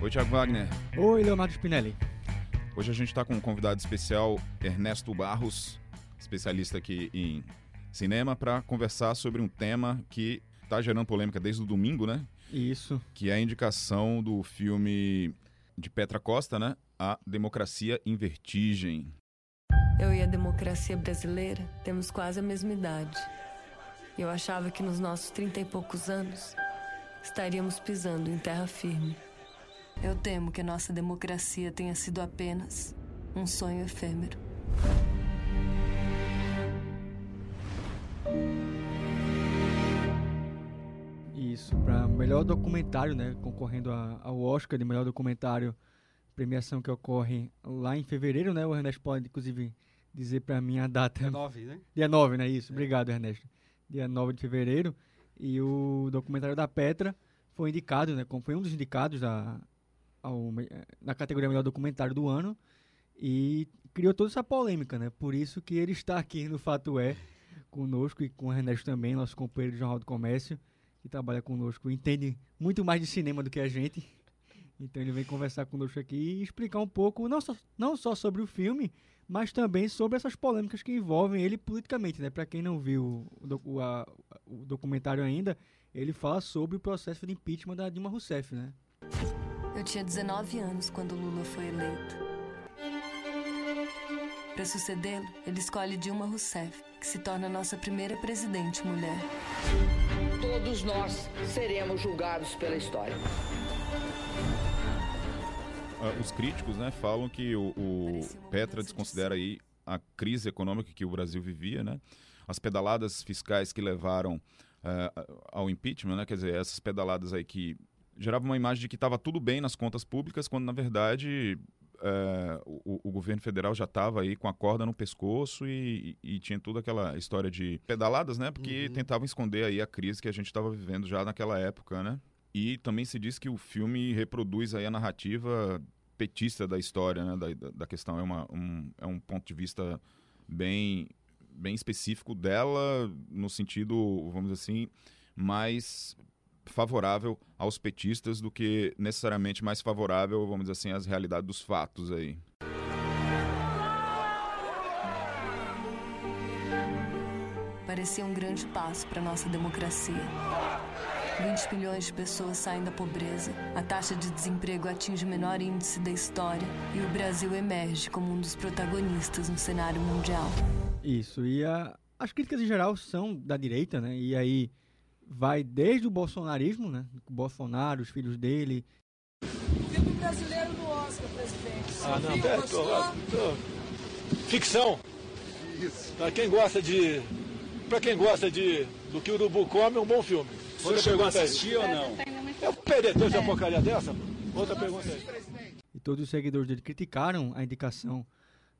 Oi, Thiago Wagner. Oi, Leonardo Spinelli. Hoje a gente está com um convidado especial, Ernesto Barros, especialista aqui em cinema, para conversar sobre um tema que está gerando polêmica desde o domingo, né? Isso. Que é a indicação do filme de Petra Costa, né? A Democracia em Vertigem. Eu e a democracia brasileira temos quase a mesma idade. Eu achava que nos nossos trinta e poucos anos estaríamos pisando em terra firme. Eu temo que a nossa democracia tenha sido apenas um sonho efêmero. Isso, para melhor documentário, né? Concorrendo a- ao Oscar de melhor documentário, premiação que ocorre lá em fevereiro, né? O Ernesto pode, inclusive, dizer para mim a data. Dia 9, né? Dia 9, né? Isso, obrigado, Ernesto. Dia 9 de fevereiro. E o documentário da Petra foi indicado, né? como Foi um dos indicados da, ao, me- na categoria Melhor Documentário do ano. E criou toda essa polêmica, né? Por isso que ele está aqui no Fato É conosco e com o Ernesto também, nosso companheiro do Jornal do Comércio, que trabalha conosco, entende muito mais de cinema do que a gente. Então ele vem conversar conosco aqui e explicar um pouco, não só, não só sobre o filme, mas também sobre essas polêmicas que envolvem ele politicamente, né? Para quem não viu o, a- o documentário ainda, ele fala sobre o processo de impeachment da Dilma Rousseff, né? Eu tinha 19 anos quando Lula foi eleito. Para sucedê-lo, ele escolhe Dilma Rousseff, que se torna a nossa primeira presidente mulher. Todos nós seremos julgados pela história. Ah, os críticos, né, falam que o, o Petra desconsidera aí a crise econômica que o Brasil vivia, né? As pedaladas fiscais que levaram ah, ao impeachment, né? Quer dizer, essas pedaladas aí que geravam uma imagem de que estava tudo bem nas contas públicas, quando na verdade eh, o, o governo federal já estava aí com a corda no pescoço e, e- e tinha toda aquela história de pedaladas, né? Porque tentavam esconder aí a crise que a gente estava vivendo já naquela época, né? E também se diz que o filme reproduz aí a narrativa petista da história, né? Da, da- da questão. É, uma, um, é um ponto de vista bem, bem específico dela, no sentido, vamos dizer assim, mais favorável aos petistas do que necessariamente mais favorável, vamos dizer assim, às realidades dos fatos aí. Parecia um grande passo para nossa democracia. 20 milhões de pessoas saem da pobreza, a taxa de desemprego atinge o menor índice da história e o Brasil emerge como um dos protagonistas no cenário mundial. Isso, e a- as críticas em geral são da direita, né? E aí vai desde o bolsonarismo, né? O Bolsonaro, os filhos dele, Filme brasileiro no Oscar, presidente. Você Ah, não, Gostou? tô, tô. Ficção. Isso. Pra quem gosta de. Pra quem gosta de do que o urubu come, é um bom filme. Outra pergunta aí. ou não? É perder tempo de uma porcaria dessa? Outra pergunta aí. e todos os seguidores dele criticaram a indicação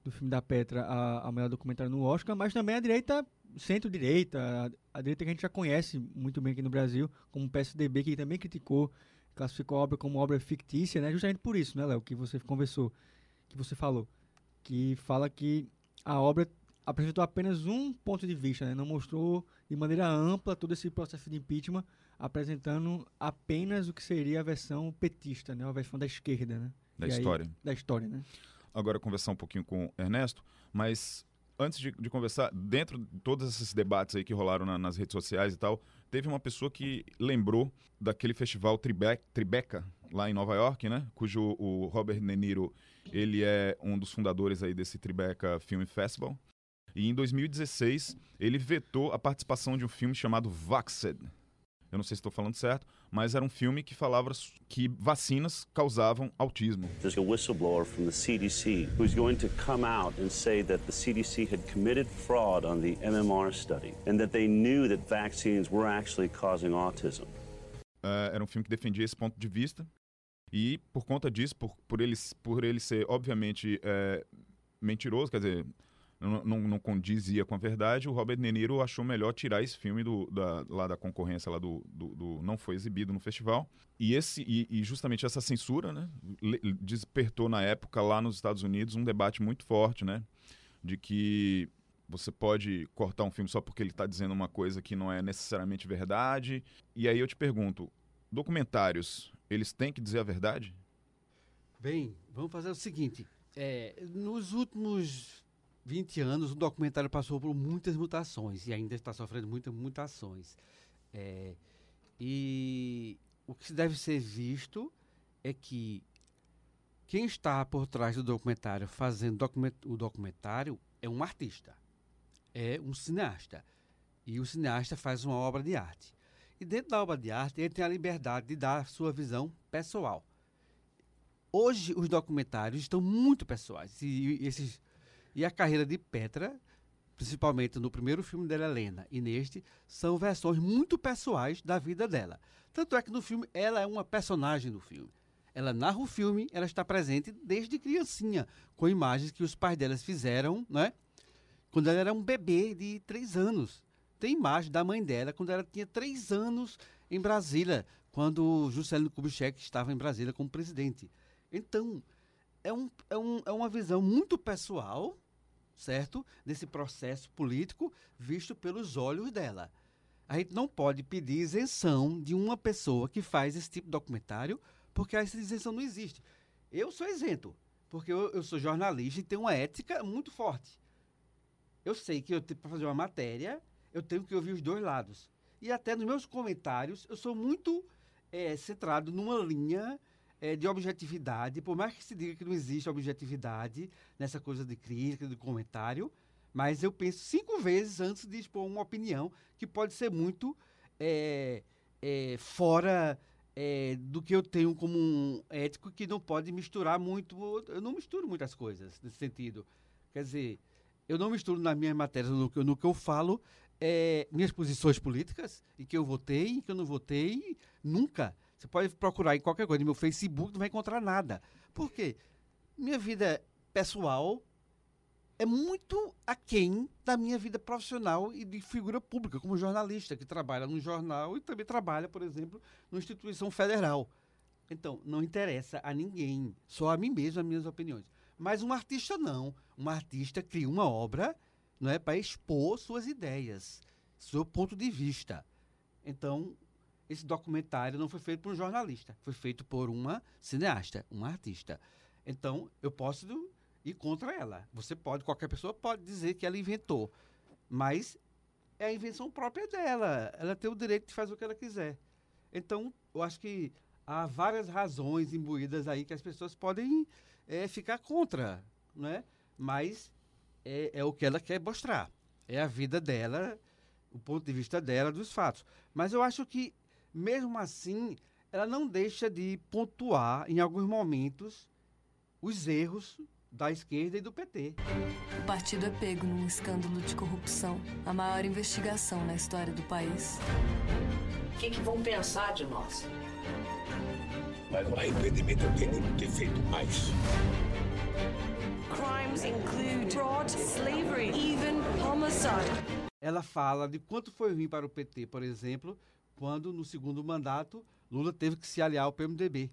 do filme da Petra a, a melhor documentário no Oscar, mas também a direita, centro-direita, a, a direita que a gente já conhece muito bem aqui no Brasil, como o PSDB, que também criticou, classificou a obra como obra fictícia, né? Justamente por isso, né, Léo, que você conversou, que você falou, que fala que a obra apresentou apenas um ponto de vista, né? Não mostrou de maneira ampla todo esse processo de impeachment, apresentando apenas o que seria a versão petista, né? A versão da esquerda, né? Da E aí- história. da história, né? agora conversar um pouquinho com o Ernesto, mas antes de, de conversar, dentro de todos esses debates aí que rolaram na- nas redes sociais e tal, teve uma pessoa que lembrou daquele festival Tribe Tribeca, lá em Nova York, né? Cujo o Robert De Niro, ele é um dos fundadores aí desse Tribeca Film Festival. E em 2016, ele vetou a participação de um filme chamado Vaxxed. Eu não sei se estou falando certo, mas era um filme que falava que vacinas causavam autismo. There's a whistleblower from the CDC who's going to come out and say that the CDC had committed fraud on the MMR study and that they knew that vaccines were actually causing autism. É, era um filme que defendia esse ponto de vista. E por conta disso, por, por, ele, por ele ser obviamente é, mentiroso, quer dizer, não, não, não condizia com a verdade, o Robert De Niro achou melhor tirar esse filme do, da, lá da concorrência, lá do, do, do- não foi exibido no festival. E, esse, e, e justamente essa censura né, despertou na época lá nos Estados Unidos um debate muito forte, né? De que você pode cortar um filme só porque ele está dizendo uma coisa que não é necessariamente verdade. E aí eu te pergunto, documentários, eles têm que dizer a verdade? Bem, vamos fazer o seguinte. É, nos últimos 20 anos, o documentário passou por muitas mutações e ainda está sofrendo muitas mutações. É, e o que deve ser visto é que quem está por trás do documentário fazendo document o documentário é um artista, é um cineasta. E o cineasta faz uma obra de arte. E dentro da obra de arte, ele tem a liberdade de dar a sua visão pessoal. Hoje, os documentários estão muito pessoais. E, esses, e a carreira de Petra, principalmente no primeiro filme dela, Helena, e neste, são versões muito pessoais da vida dela. Tanto é que no filme, ela é uma personagem do filme. Ela narra o filme, ela está presente desde criancinha, com imagens que os pais delas fizeram, né? Quando ela era um bebê de três anos. Tem imagem da mãe dela quando ela tinha três anos em Brasília, quando Juscelino Kubitschek estava em Brasília como presidente. Então, é, um, é, um, é uma visão muito pessoal, certo? Desse processo político visto pelos olhos dela. A gente não pode pedir isenção de uma pessoa que faz esse tipo de documentário, porque essa isenção não existe. Eu sou isento, porque eu, eu sou jornalista e tenho uma ética muito forte. Eu sei que eu para fazer uma matéria, eu tenho que ouvir os dois lados. E até nos meus comentários, eu sou muito é, centrado numa linha é, de objetividade, por mais que se diga que não existe objetividade nessa coisa de crítica, de comentário, mas eu penso cinco vezes antes de expor uma opinião que pode ser muito é, é, fora é, do que eu tenho como um ético que não pode misturar muito. Eu não misturo muitas coisas nesse sentido. Quer dizer, eu não misturo nas minhas matérias, no, no que eu falo, é, minhas posições políticas, e que eu votei, e que eu não votei, nunca. Você pode procurar em qualquer coisa, no meu Facebook não vai encontrar nada. Por quê? Minha vida pessoal é muito aquém da minha vida profissional e de figura pública, como jornalista, que trabalha no jornal e também trabalha, por exemplo, numa instituição federal. Então, não interessa a ninguém, só a mim mesmo, as minhas opiniões. Mas um artista não. Um artista cria uma obra não é para expor suas ideias, seu ponto de vista. Então, esse documentário não foi feito por um jornalista, foi feito por uma cineasta, uma artista. Então, eu posso ir contra ela. Você pode, qualquer pessoa pode dizer que ela inventou, mas é a invenção própria dela. Ela tem o direito de fazer o que ela quiser. Então, eu acho que há várias razões imbuídas aí que as pessoas podem é, ficar contra, né? Mas é, é o que ela quer mostrar. É a vida dela, o ponto de vista dela, dos fatos. Mas eu acho que mesmo assim, ela não deixa de pontuar em alguns momentos os erros da esquerda e do PT. O partido é pego num escândalo de corrupção, a maior investigação na história do país. O que, que vão pensar de nós? Mas o arrependimento eu tenho de ter feito mais. Crimes include fraud, slavery, even homicide. Ela fala de quanto foi ruim para o PT, por exemplo, quando no segundo mandato Lula teve que se aliar ao PMDB.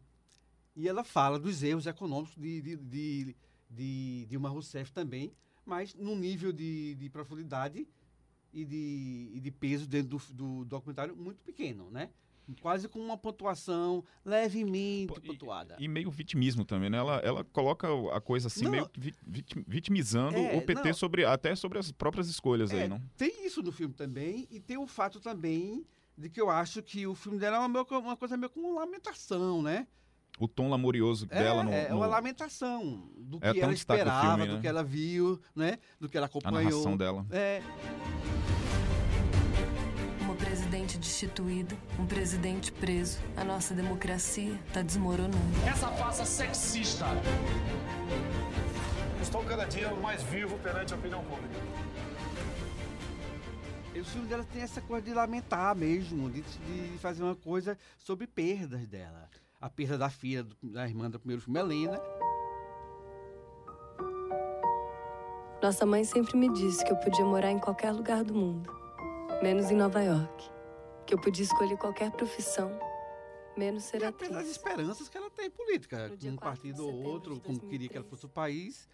E ela fala dos erros econômicos de, de, de, de Dilma Rousseff também, mas num nível de, de profundidade e de, e de peso dentro do, do documentário muito pequeno, né? quase com uma pontuação levemente Pô, pontuada. E, e, meio vitimismo também, né? Ela, ela coloca a coisa assim, não, meio vitimizando é, o PT sobre, até sobre as próprias escolhas é, aí, não? Tem isso no filme também, e tem o fato também de que eu acho que o filme dela é uma, uma coisa meio como uma lamentação, né? O tom lamorioso é, dela no, É, uma lamentação do é que ela esperava, filme, né? do que ela viu, né? Do que ela acompanhou. A narração dela. É. Uma presidente destituída, um presidente preso. A nossa democracia está desmoronando. Essa farsa sexista. Estou cada dia mais vivo perante a opinião pública. E o filme dela tem essa coisa de lamentar mesmo, de, de fazer uma coisa sobre perdas dela. A perda da filha, da irmã do primeiro filme, Helena. Nossa mãe sempre me disse que eu podia morar em qualquer lugar do mundo, menos em Nova York. Que eu podia escolher qualquer profissão, menos ser e atriz. das esperanças que ela tem política, um partido ou outro, como queria que ela fosse o país,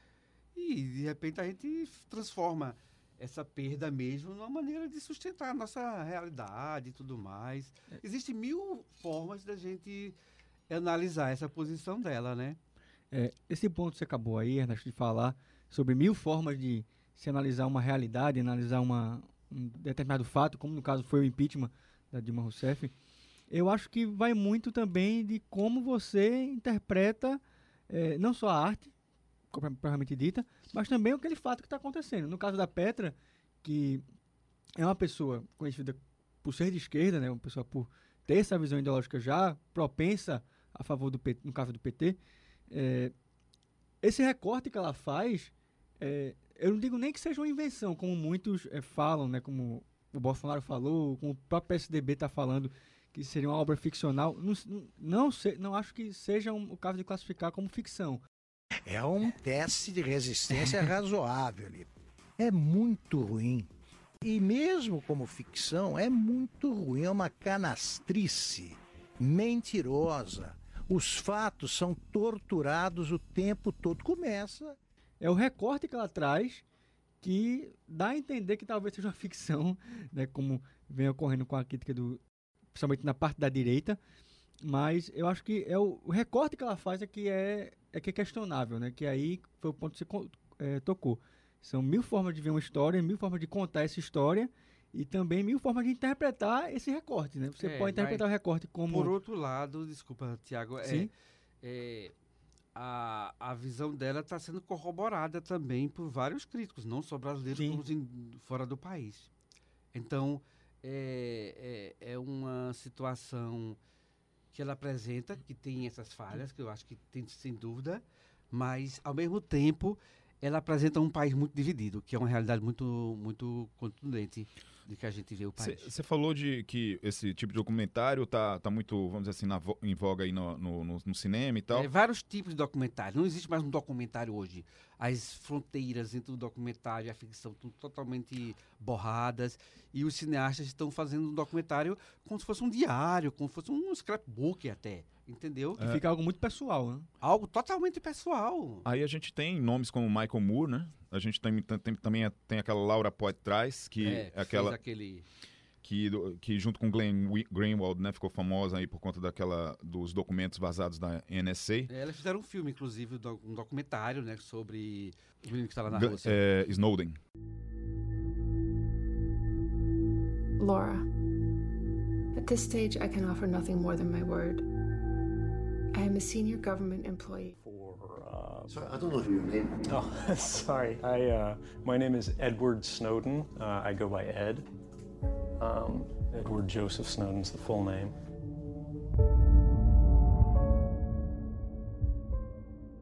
e de repente a gente transforma essa perda mesmo numa maneira de sustentar a nossa realidade e tudo mais. Existem mil formas da gente analisar essa posição dela, né? É, esse ponto que você acabou aí, Ernesto, de falar sobre mil formas de se analisar uma realidade, analisar uma, um determinado fato, como no caso foi o impeachment da Dilma Rousseff, eu acho que vai muito também de como você interpreta é, não só a arte, propriamente dita, mas também aquele fato que está acontecendo. No caso da Petra, que é uma pessoa conhecida por ser de esquerda, né, uma pessoa por ter essa visão ideológica já propensa a favor do PT, no caso do PT, é, esse recorte que ela faz, é, eu não digo nem que seja uma invenção, como muitos é, falam, né, como o Bolsonaro falou, como o próprio PSDB está falando, que seria uma obra ficcional. Não, não, não acho que seja um, o caso de classificar como ficção. É um teste de resistência razoável. É muito ruim. E mesmo como ficção, é muito ruim. É uma canastrice mentirosa. Os fatos são torturados o tempo todo. Começa. É o recorte que ela traz que dá a entender que talvez seja uma ficção, né, como vem ocorrendo com a crítica do, principalmente na parte da direita, mas eu acho que é o, o recorte que ela faz é que é, é que é questionável, né? Que aí foi o ponto que você é, tocou. São mil formas de ver uma história, mil formas de contar essa história e também mil formas de interpretar esse recorte, né? Você é, pode interpretar o recorte como... Por outro lado, desculpa, Tiago, é, é, a, a visão dela está sendo corroborada também por vários críticos, não só brasileiros, Sim. como fora do país. Então, é, é, é uma situação que ela apresenta, que tem essas falhas, que eu acho que tem sem dúvida, mas ao mesmo tempo ela apresenta um país muito dividido, que é uma realidade muito, muito contundente de que a gente vê o país. Você falou de que esse tipo de documentário tá, tá muito, vamos dizer assim, na, em voga aí no, no, no, no cinema e tal. É, vários tipos de documentário. Não existe mais um documentário hoje. As fronteiras entre o documentário e a ficção estão totalmente borradas. E os cineastas estão fazendo um documentário como se fosse um diário, como se fosse um scrapbook até. Entendeu? E fica algo muito pessoal, né? Algo totalmente pessoal. Aí a gente tem nomes como Michael Moore, né? A gente tem, tem também tem aquela Laura Poit Traz, que é, aquela aquele que, que junto com Glenn Greenwald, né, ficou famosa aí por conta daquela dos documentos vazados da NSA. É, elas fizeram um filme, inclusive, um documentário, né, sobre o menino que está lá na Rússia. É, Snowden. Laura, at this stage I can offer nothing more than my word. I am a senior government employee. For, uh, sorry, I don't know your name. Oh, sorry. I, uh, my name is Edward Snowden. Uh, I go by Ed. Um, Edward Joseph Snowden's the full name.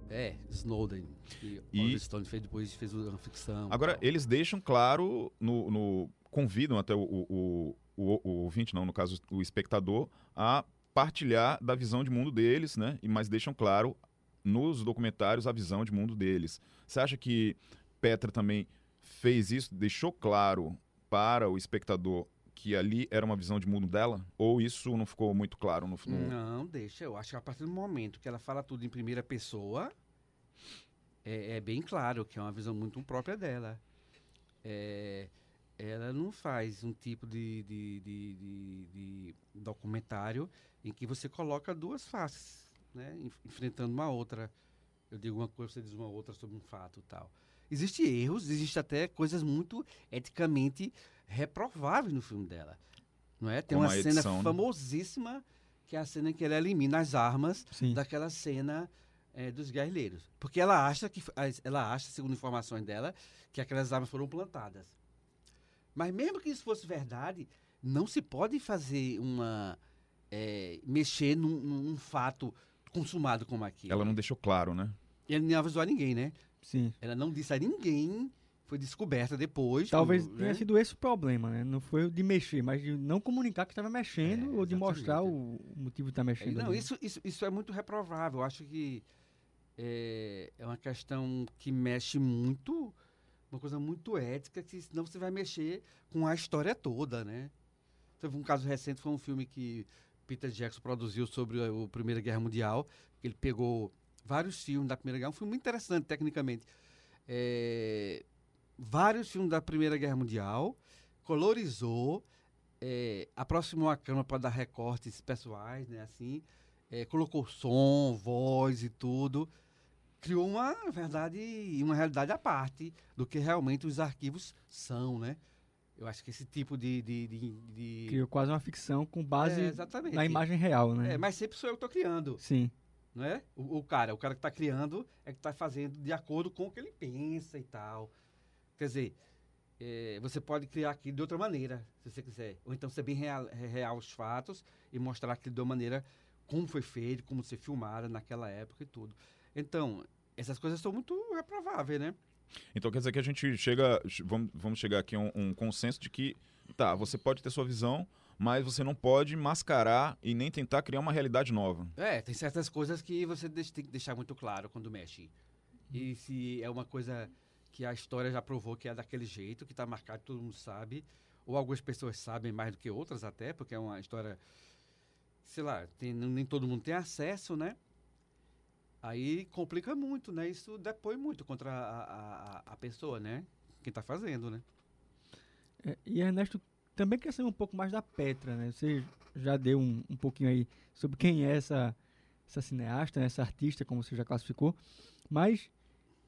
É, Snowden. E, e Stone fez, depois fez uma ficção. Agora, eles deixam claro, no, no convidam até o, o, o, o ouvinte, não, no caso o espectador, a partilhar da visão de mundo deles, né? Mas deixam claro nos documentários a visão de mundo deles. Você acha que Petra também fez isso, deixou claro para o espectador que ali era uma visão de mundo dela? Ou isso não ficou muito claro no filme? Não, deixa. Eu acho que a partir do momento que ela fala tudo em primeira pessoa, é, é bem claro que é uma visão muito própria dela. É, ela não faz um tipo de, de, de, de, de documentário em que você coloca duas faces, né? enfrentando uma outra. Eu digo uma coisa, você diz uma outra sobre um fato tal. Existem erros, existe até coisas muito eticamente reprováveis no filme dela. Não é? Tem Como uma edição, cena né? famosíssima que é a cena em que ela elimina as armas Sim. daquela cena é, dos guerrilheiros. Porque ela acha que ela acha, segundo informações dela, que aquelas armas foram plantadas. Mas mesmo que isso fosse verdade, não se pode fazer uma é, mexer num, num, fato consumado como aquele. Ela não deixou claro, né? E ela nem avisou a ninguém, né? Sim. Ela não disse a ninguém. Foi descoberta depois. Talvez tenha né? sido esse o problema, né? Não foi o de mexer, mas de não comunicar que estava mexendo é, ou de mostrar o motivo de estar tá mexendo. É, não, isso, isso, isso é muito reprovável. Eu acho que é, é uma questão que mexe muito, uma coisa muito ética, que senão você vai mexer com a história toda, né? Teve um caso recente, foi um filme que Peter Jackson produziu sobre a, a Primeira Guerra Mundial. Ele pegou vários filmes da Primeira Guerra, um filme muito interessante tecnicamente. É, vários filmes da Primeira Guerra Mundial, colorizou, é, aproximou a câmera para dar recortes pessoais, né, assim, é, colocou som, voz e tudo, criou uma verdade, uma realidade à parte do que realmente os arquivos são, né? Eu acho que esse tipo de. de, de, de... Criou quase uma ficção com base é, na imagem real, né? É, mas sempre sou eu que estou criando. Sim. Não é? O, o, cara, o cara que está criando é que está fazendo de acordo com o que ele pensa e tal. Quer dizer, é, você pode criar aquilo de outra maneira, se você quiser. Ou então ser bem real, real os fatos e mostrar aquilo de uma maneira como foi feito, como ser filmada naquela época e tudo. Então, essas coisas são muito reprováveis, né? Então quer dizer que a gente chega, vamos, vamos chegar aqui a um, um consenso de que, tá, você pode ter sua visão, mas você não pode mascarar e nem tentar criar uma realidade nova. É, tem certas coisas que você tem que deixar muito claro quando mexe. E se é uma coisa que a história já provou que é daquele jeito, que está marcado, todo mundo sabe, ou algumas pessoas sabem mais do que outras até, porque é uma história, sei lá, tem, nem todo mundo tem acesso, né? Aí complica muito, né? Isso depõe muito contra a, a, a pessoa, né? Quem está fazendo, né? É, e Ernesto, também quer saber um pouco mais da Petra, né? Você já deu um, um pouquinho aí sobre quem é essa, essa cineasta, né? essa artista, como você já classificou. Mas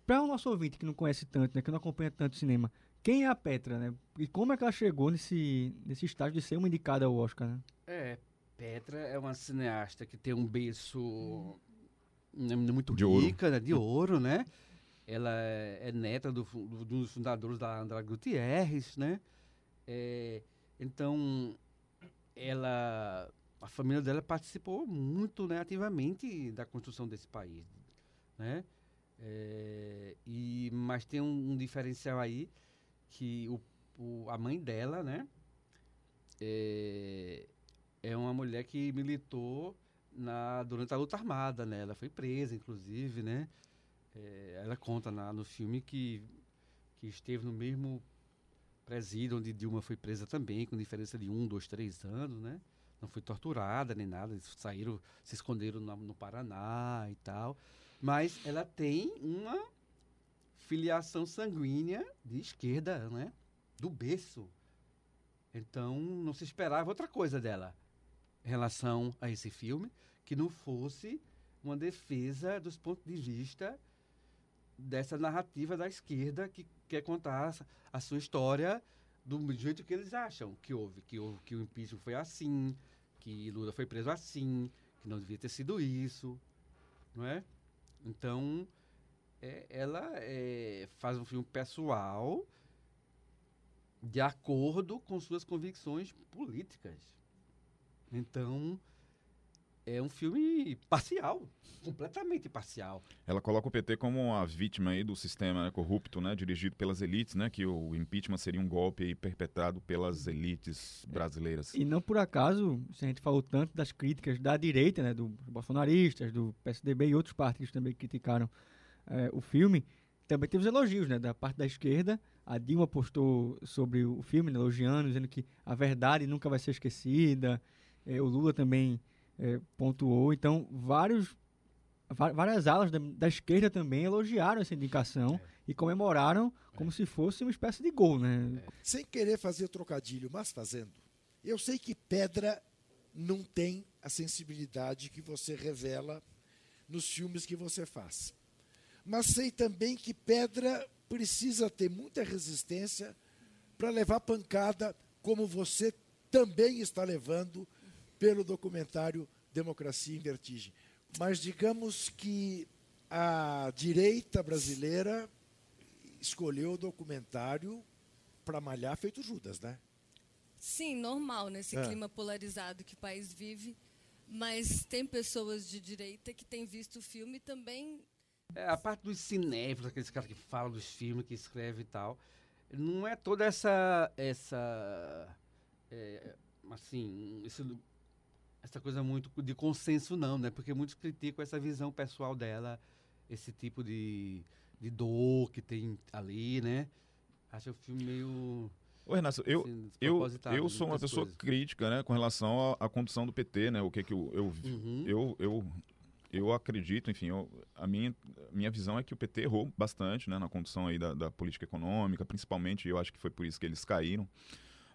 para o nosso ouvinte que não conhece tanto, né, que não acompanha tanto cinema, quem é a Petra, né? E como é que ela chegou nesse, nesse estágio de ser uma indicada ao Oscar, né? É, Petra é uma cineasta que tem um berço né, muito de rica, ouro. Né, de ouro, né? Ela é, é neta do, do, dos fundadores da André Gutierrez, né? É, então, ela, a família dela participou muito né, ativamente da construção desse país, né? É, e, mas tem um, um, diferencial aí que o, o, a mãe dela, né? É, é uma mulher que militou na, durante a luta armada, né? Ela foi presa, inclusive, né? É, ela conta na, no filme que, que esteve no mesmo presídio onde Dilma foi presa também, com diferença de um, dois, três anos, né? Não foi torturada nem nada, eles saíram, se esconderam no, no Paraná e tal. Mas ela tem uma filiação sanguínea de esquerda, né? Do berço. Então, não se esperava outra coisa dela em relação a esse filme que não fosse uma defesa dos pontos de vista dessa narrativa da esquerda que quer contar a sua história do jeito que eles acham que houve, que, houve, que o impeachment foi assim, que Lula foi preso assim, que não devia ter sido isso, não é? Então, é, ela é, faz um filme pessoal de acordo com suas convicções políticas. Então, é um filme parcial, completamente parcial. Ela coloca o PT como uma vítima aí do sistema né, corrupto, né, dirigido pelas elites, né, que o impeachment seria um golpe aí perpetrado pelas elites brasileiras. E não por acaso, se a gente falou tanto das críticas da direita, né, dos bolsonaristas, do PSDB e outros partidos também que criticaram é, o filme, também teve os elogios, né, da parte da esquerda. A Dilma postou sobre o filme, né, elogiando, dizendo que a verdade nunca vai ser esquecida. É, o Lula também é, pontuou. Então, vários, várias alas da, da, esquerda também elogiaram essa indicação é. e comemoraram como se fosse uma espécie de gol, né? Sem querer fazer trocadilho, mas fazendo. Eu sei que pedra não tem a sensibilidade que você revela nos filmes que você faz. Mas sei também que pedra precisa ter muita resistência para levar pancada, como você também está levando pelo documentário Democracia em Vertigem. Mas digamos que a direita brasileira escolheu o documentário para malhar feito Judas, né? Sim, normal nesse é. clima polarizado que o país vive. Mas tem pessoas de direita que têm visto o filme também. É, a parte dos cinéfilos, aqueles caras que falam dos filmes, que escrevem e tal, não é toda essa. essa é, assim, esse essa coisa muito de consenso não, né? Porque muitos criticam essa visão pessoal dela, esse tipo de, de dor que tem ali, né? Acho o filme meio... Ô, Renato, eu, assim, eu, eu sou uma pessoa coisas. crítica, né, com relação à, à, condução do PT, né? O que que eu eu, uhum. eu, eu, eu acredito, enfim, eu, a minha, minha visão é que o PT errou bastante, né, na condução aí da, da política econômica, principalmente, eu acho que foi por isso que eles caíram.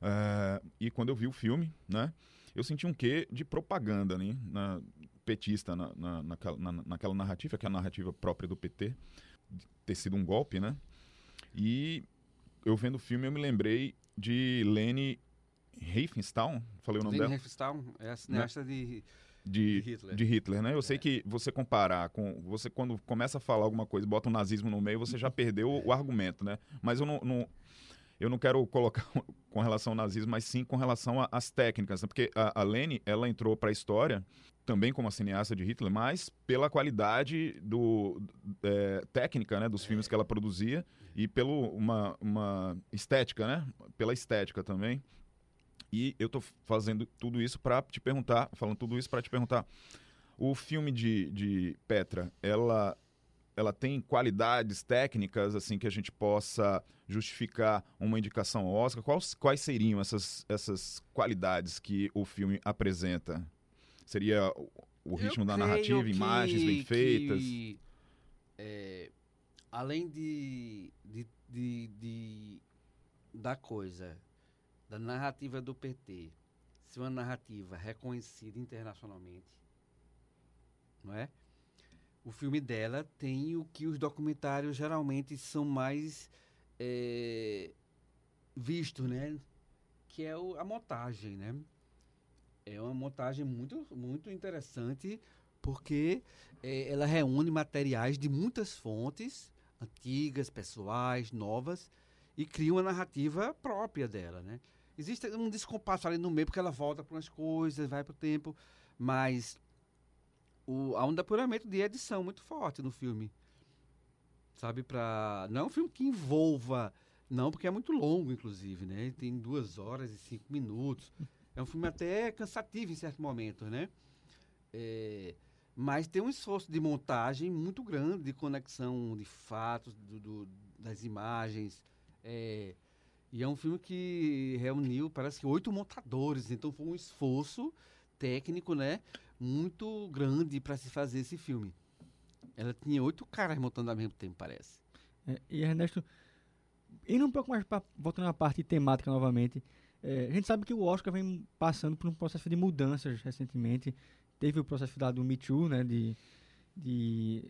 Uh, e quando eu vi o filme, né, eu senti um quê de propaganda, né? Na, petista na, na, naquela, na, naquela narrativa, que é a narrativa própria do PT, de ter sido um golpe, né? E eu vendo o filme, eu me lembrei de Leni Riefenstahl, falei o nome Leni dela? Riefenstahl é a cineasta Né? de, de, de Hitler. de Hitler, né? Eu sei que você comparar com. Você, quando começa a falar alguma coisa bota o nazismo no meio, você já perdeu o, o argumento, né? Mas eu não, não- eu não quero colocar com relação ao nazismo, mas sim com relação às técnicas, né? Porque a, a Leni, ela entrou para a história também como a cineasta de Hitler, mas pela qualidade do, é, técnica né, dos filmes que ela produzia e pelo uma, uma estética, né? Pela estética também. E eu tô fazendo tudo isso para te perguntar, falando tudo isso para te perguntar, o filme de, de Petra, ela ela tem qualidades técnicas assim que a gente possa justificar uma indicação ao Oscar? Quais, quais seriam essas, essas qualidades que o filme apresenta? Seria o, ritmo Eu da narrativa, que- imagens bem feitas? que, é, além de, de, de, de- da coisa, da narrativa do PT, ser uma narrativa reconhecida internacionalmente, não é? O filme dela tem o que os documentários geralmente são mais é, vistos, né? Que é o- a montagem, né? É uma montagem muito, muito interessante porque eh, ela reúne materiais de muitas fontes, antigas, pessoais, novas, e cria uma narrativa própria dela, né? Existe um descompasso ali no meio, porque ela volta para umas coisas, vai para o tempo, mas o, há um depuramento de edição muito forte no filme. Sabe, pra... Não é um filme que envolva... Não, porque é muito longo, inclusive, né? Tem duas horas e cinco minutos. É um filme até cansativo em certo momento, né? É, mas tem um esforço de montagem muito grande, de conexão de fatos, do, do- das imagens. é, e é um filme que reuniu, parece que oito montadores. Então foi um esforço técnico, né? Muito grande para se fazer esse filme. Ela tinha oito caras montando ao mesmo tempo, parece. É, e Ernesto, indo um pouco mais pra, voltando à parte temática novamente, é, a gente sabe que o Oscar vem passando por um processo de mudanças recentemente. Teve o processo da- do Me Too, né, de, de,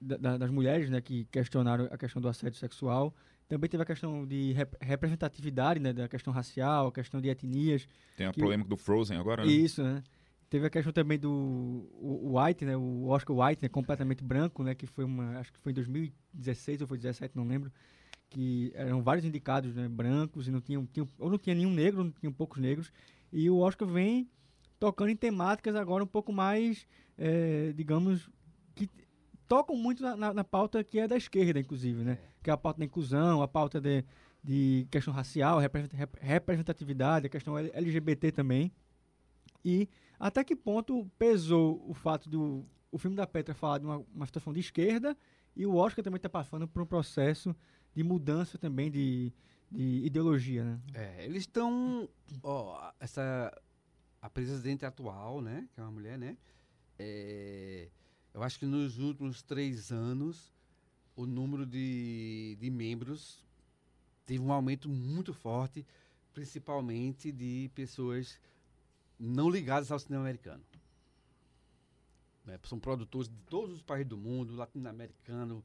da- da- das mulheres né, que questionaram a questão do assédio sexual. Também teve a questão de rep- representatividade, né, da questão racial, a questão de etnias. Tem a que- polêmica do Frozen agora, né? Isso, né? Teve a questão também do o, White, né? O Oscar White, né? completamente branco, né? Que foi uma, acho que foi em 2016 ou foi 17, não lembro, que eram vários indicados, né? Brancos e não tinham, tinham ou não tinha nenhum negro, ou não tinham poucos negros. E o Oscar vem tocando em temáticas agora um pouco mais, eh, digamos, que tocam muito na, na, na pauta que é da esquerda, inclusive, né? Que é a pauta da inclusão, a pauta de, de questão racial, represent- rep- representatividade, a questão LGBT também. E até que ponto pesou o fato do o filme da Petra falar de uma, uma situação de esquerda e o Oscar também está passando por um processo de mudança também de, de ideologia, né? É, eles estão. Essa. A presidente atual, né? Que é uma mulher, né? é, eu acho que nos últimos três anos o número de, de membros teve um aumento muito forte, principalmente de pessoas não ligadas ao cinema americano. né? São produtores de todos os países do mundo, latino-americano,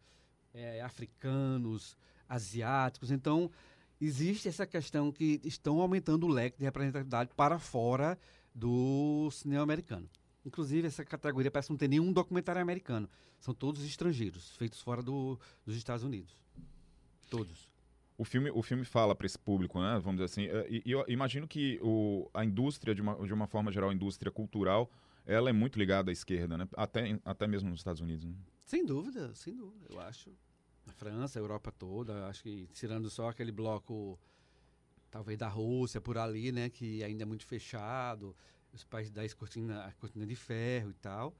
é, africanos, asiáticos. Então, existe essa questão que estão aumentando o leque de representatividade para fora do cinema americano. Inclusive, essa categoria parece não ter nenhum documentário americano. São todos estrangeiros, feitos fora do- dos Estados Unidos. Todos. O filme, o filme fala para esse público, né? Vamos dizer assim. eh, E, e eu imagino que o, a indústria, de uma, de uma forma geral, a indústria cultural, ela é muito ligada à esquerda, né? Até, até mesmo nos Estados Unidos. Né? Sem dúvida, sem dúvida, eu acho. A França, a Europa toda, acho que tirando só aquele bloco, talvez da Rússia, por ali, né, que ainda é muito fechado, os países da cortina, a cortina de ferro e tal,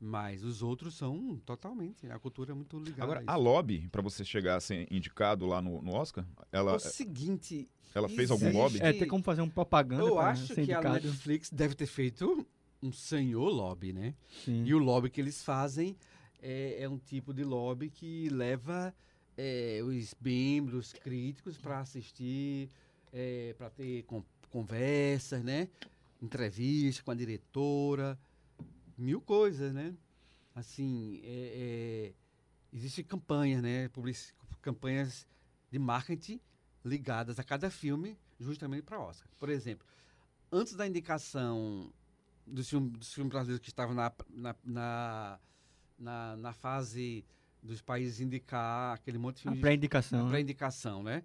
mas os outros são totalmente, a cultura é muito ligada Agora, a a lobby, para você chegar a ser indicado lá no, no Oscar, ela, É o seguinte, ela fez algum lobby? É, tem como fazer uma propaganda Eu pra acho ser que a indicado. Netflix deve ter feito um senhor lobby, né? Sim. E o lobby que eles fazem é, é um tipo de lobby que leva é, os membros críticos para assistir, para ter con- conversas, né? Entrevista com a diretora. Mil coisas, né? Assim, é, é, existem campanhas, né? Public, campanhas de marketing ligadas a cada filme, justamente para Oscar. Por exemplo, antes da indicação dos filmes, dos filmes brasileiros que estavam na, na, na, na, na fase dos países indicar aquele monte de filmes. Pré-indicação. né? Pré-indicação, né?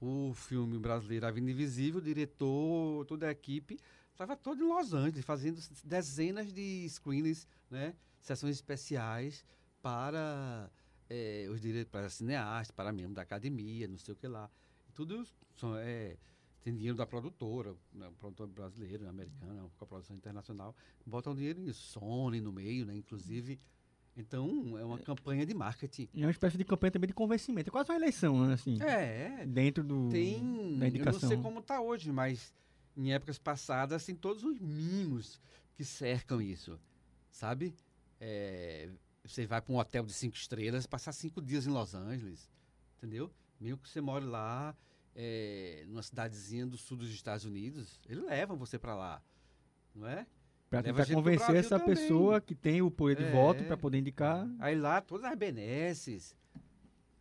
O filme brasileiro A Vida Invisível, o diretor, toda a equipe, estava todo em Los Angeles, fazendo dezenas de screenings, né? Sessões especiais para é, os direitos, para cineastas, para membros da academia, não sei o que lá. Tudo são, é, tem dinheiro da produtora, né, produtor brasileiro, americano, com a produção internacional, botam dinheiro nisso, Sony no meio, né? Inclusive. Então, é uma campanha de marketing. É uma espécie de campanha também de convencimento. É quase uma eleição, né? Assim, É. Dentro do, Tem. da Eu indicação. não sei como está hoje, mas em épocas passadas tem todos os mimos que cercam isso. Sabe? É, você vai para um hotel de cinco estrelas, passar cinco dias em Los Angeles. Entendeu? Mesmo que você more lá, é, numa cidadezinha do sul dos Estados Unidos, eles levam você para lá. Não é? Leva tentar convencer essa também. pessoa que tem o poder de É. voto para poder indicar. Aí lá, todas as benesses.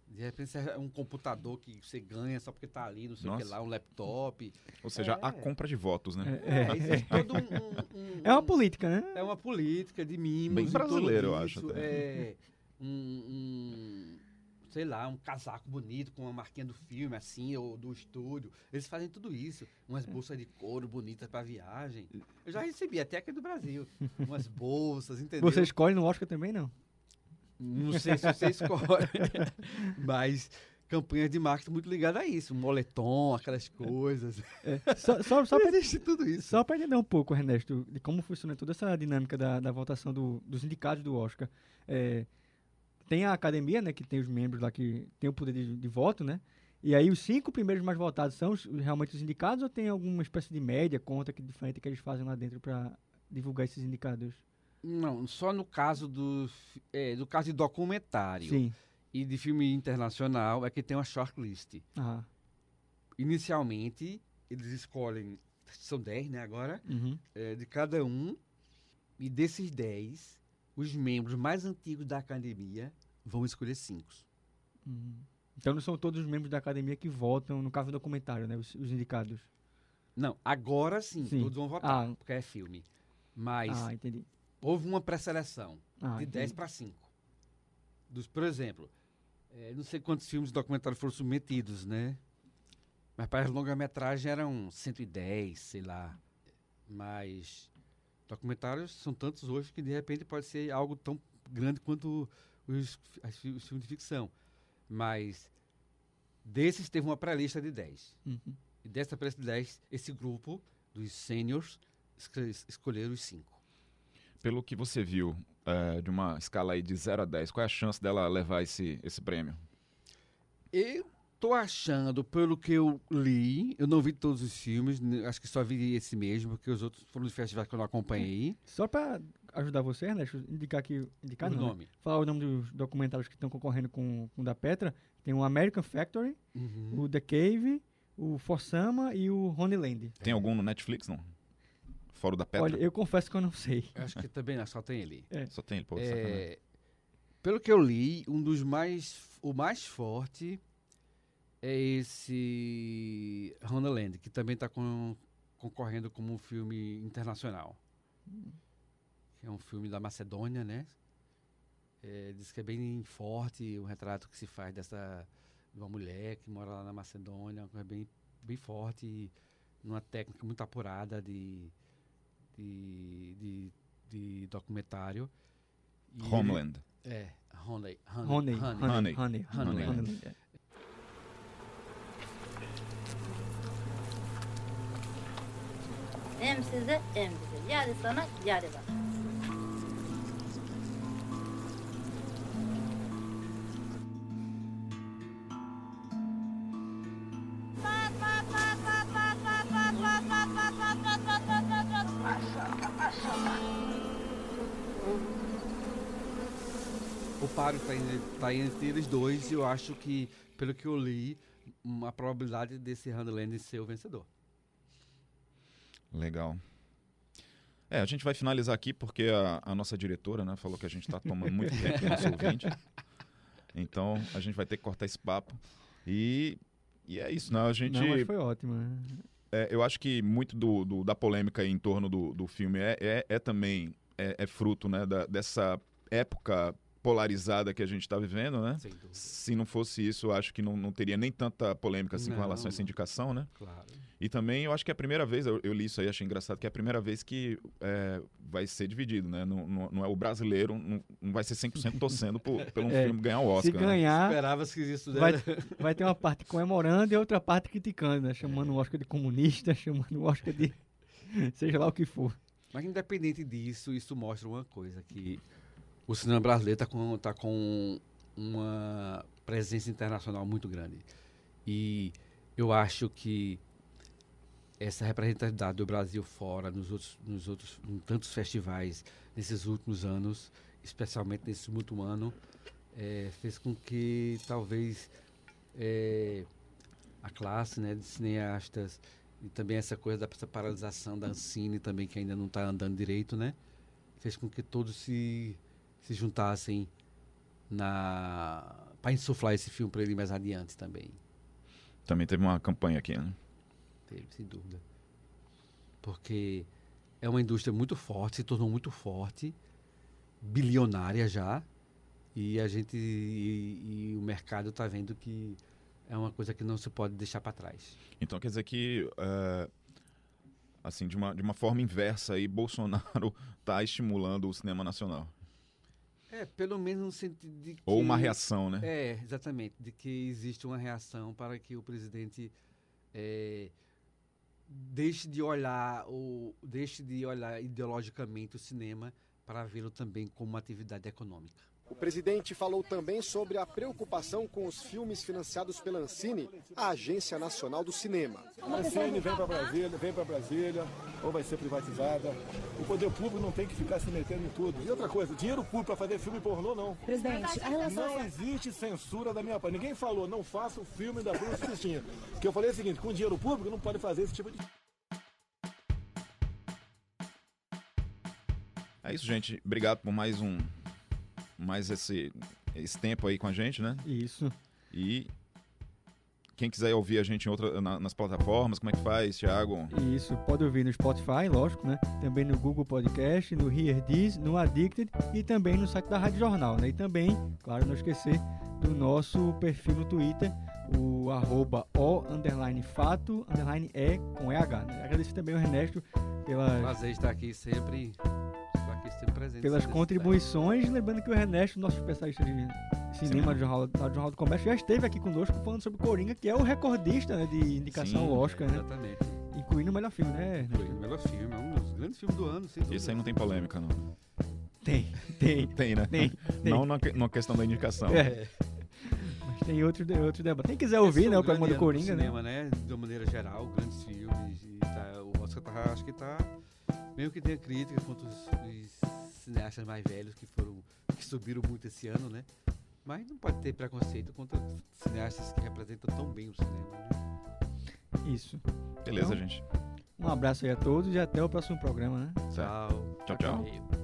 De repente, é um computador que você ganha só porque tá ali, não sei o que Nossa. lá, um laptop. Ou seja, É. a compra de votos, né? É, existe todo um, um- um- É uma política, né? É uma política de mimos. Bem brasileiro, eu acho até. É um, um, sei lá, um casaco bonito com uma marquinha do filme, assim, ou do estúdio. Eles fazem tudo isso. Umas bolsas de couro bonitas para viagem. Eu já recebi, até aqui do Brasil. Umas bolsas, entendeu? Você escolhe no Oscar também, não? Não sei se você escolhe. Mas campanhas de marketing muito ligadas a isso. Moletom, aquelas coisas. É, só, só, só Existe tudo isso. Só para entender um pouco, Ernesto, de como funciona toda essa dinâmica da, da votação do- dos indicados do Oscar. É, tem a academia, né, que tem os membros lá que tem o poder de, de voto, né? E aí os cinco primeiros mais votados são os- realmente os indicados ou tem alguma espécie de média, conta que diferente que eles fazem lá dentro para divulgar esses indicados? Não, só no caso do, é, do caso de documentário Sim. e de filme internacional é que tem uma shortlist. Ah, Inicialmente, eles escolhem, são 10, né, agora, Uhum. é, de cada um, e desses 10, os membros mais antigos da academia vão escolher cinco. Uhum. Então não são todos os membros da academia que votam, no caso do documentário, né, os, os indicados. Não, agora sim, Sim. todos vão votar, Ah. porque é filme. Mas Ah, entendi. Houve uma pré-seleção Ah, de entendi. 10 para 5. Dos, por exemplo, eh, não sei quantos filmes documentários foram submetidos, né? Mas para as longa-metragem eram 110, sei lá. Mas documentários são tantos hoje que de repente pode ser algo tão grande quanto os, as os filmes de ficção. Mas desses teve uma pré-lista de 10. Uhum. E dessa pré-lista de 10, esse grupo dos seniors escre- escolheram os 5. Pelo que você viu, é, de uma escala aí de 0 a 10, qual é a chance dela levar esse, esse prêmio? Eu tô achando, pelo que eu li, eu não vi todos os filmes, né, acho que só vi esse mesmo, porque os outros foram de festivais que eu não acompanhei. Só para ajudar você, Ernesto, indicar aqui, indicar O não, né? nome. falar o nome dos documentários que estão concorrendo com, com o da Petra. Tem o American Factory, Uhum. o The Cave, o Forsama e o Honeyland. Tem algum no Netflix, não? Fora da Petra? Olha, eu confesso que eu não sei. Eu acho que também não, só tem ele. É. Só tem ele, pô, É, pelo que eu li, um dos mais, o mais forte é esse Honeyland, que também está concorrendo como um filme internacional. Que é um filme da Macedônia, né? É, diz que é bem forte o retrato que se faz dessa de uma mulher que mora lá na Macedônia, uma coisa bem, bem forte, e numa técnica muito apurada de, de, de, de documentário. E ele- Homeland. é, Honey. Honey, Honey, Honey. Honey, Honey. Honeyland, é. Hem size hem bize. Yarı sana yarı bana. O páreo está tá entre eles dois e eu acho que, pelo que eu li, uma probabilidade desse Honeyland ser o vencedor. Legal. É, a gente vai finalizar aqui porque a, a nossa diretora né, falou que a gente está tomando muito tempo do nosso ouvinte. Então a gente vai ter que cortar esse papo. E, e é isso, né? A gente. Não, mas foi ótimo. Né? É, eu acho que muito do, do, da polêmica em torno do, do filme é, é, é também é, é, fruto né, da, dessa época polarizada que a gente está vivendo, né? Se não fosse isso, eu acho que não, não teria nem tanta polêmica assim Não. com relação a essa indicação, né? Claro. E também eu acho que é a primeira vez, eu, eu li isso aí, achei engraçado, que é a primeira vez que é, vai ser dividido, né? Não, não, não é o brasileiro, não, não vai ser 100% torcendo por, pelo É, filme ganhar o Oscar. Se né? ganhar, Esperava-se que isso vai, vai ter uma parte comemorando e outra parte criticando, né? chamando o Oscar de comunista, chamando o Oscar de seja lá o que for. Mas independente disso, isso mostra uma coisa, que o cinema brasileiro está com, tá com uma presença internacional muito grande. E eu acho que essa representatividade do Brasil fora, nos outros, nos outros, em tantos festivais, nesses últimos anos, especialmente nesse último ano, eh, fez com que talvez eh, a classe né, de cineastas e também essa coisa dessa paralisação da Ancine também, que ainda não está andando direito, né? Fez com que todos se, se juntassem na para insuflar esse filme para ele mais adiante também. Também teve uma campanha aqui, né? Teve, sem dúvida. Porque é uma indústria muito forte, se tornou muito forte, bilionária já, e a gente e, e o mercado está vendo que é uma coisa que não se pode deixar para trás. Então quer dizer que, é, assim, de uma, de uma forma inversa aí, Bolsonaro está estimulando o cinema nacional. É, pelo menos no sentido de que... Ou uma reação, né? É, exatamente. De que existe uma reação para que o presidente é, deixe de olhar ou deixe de olhar ideologicamente o cinema para vê-lo também como uma atividade econômica. O presidente falou também sobre a preocupação com os filmes financiados pela Ancine, a Agência Nacional do Cinema. A Ancine vem para Brasília, vem para Brasília, ou vai ser privatizada. O poder público não tem que ficar se metendo em tudo. E outra coisa, dinheiro público para fazer filme pornô, não. Presidente, a relação Não existe censura da minha parte. Ninguém falou, não faça o filme da Bruce Cristina. O que eu falei é o seguinte, com dinheiro público não pode fazer esse tipo de... É isso, gente. Obrigado por mais um. Mais esse, esse tempo aí com a gente, né? Isso. E quem quiser ouvir a gente em outra, na- nas plataformas, como é que faz, Thiago? Isso, pode ouvir no Spotify, lógico, né? Também no Google Podcast, no Here This, no Addicted e também no site da Rádio Jornal, né? E também, claro, não esquecer do nosso perfil no Twitter, o arroba o underline fato underline e com EH. Né? Agradecer também ao Ernesto pelas, Prazer estar aqui sempre, presente. pelas contribuições. Lembrando que o Ernesto, nosso especialista de cinema do Jornal, do Jornal do Comércio, já esteve aqui conosco falando sobre Coringa, que é o recordista né, de indicação Sim, ao Oscar, é, né? exatamente. Incluindo o melhor filme, né? Foi o melhor filme, é um dos grandes filmes do ano, sem dúvida. Esse aí não tem polêmica, não. Tem, tem. Tem, né? Tem, tem. Não na, que- na questão da indicação. É. Mas tem outros de, outro debate. Quem quiser ouvir, Esse né, é o programa do Coringa, cinema, né? De uma maneira geral, grandes filmes. E tá, o Oscar tá, acho que tá. Mesmo que tenha crítica contra os, os cineastas mais velhos que foram. que subiram muito esse ano, né? Mas não pode ter preconceito contra cineastas que representam tão bem o cinema, né? Isso. Beleza, Então, gente. Um abraço aí a todos e até o próximo programa, né? Certo. Tchau, tchau. Valeu.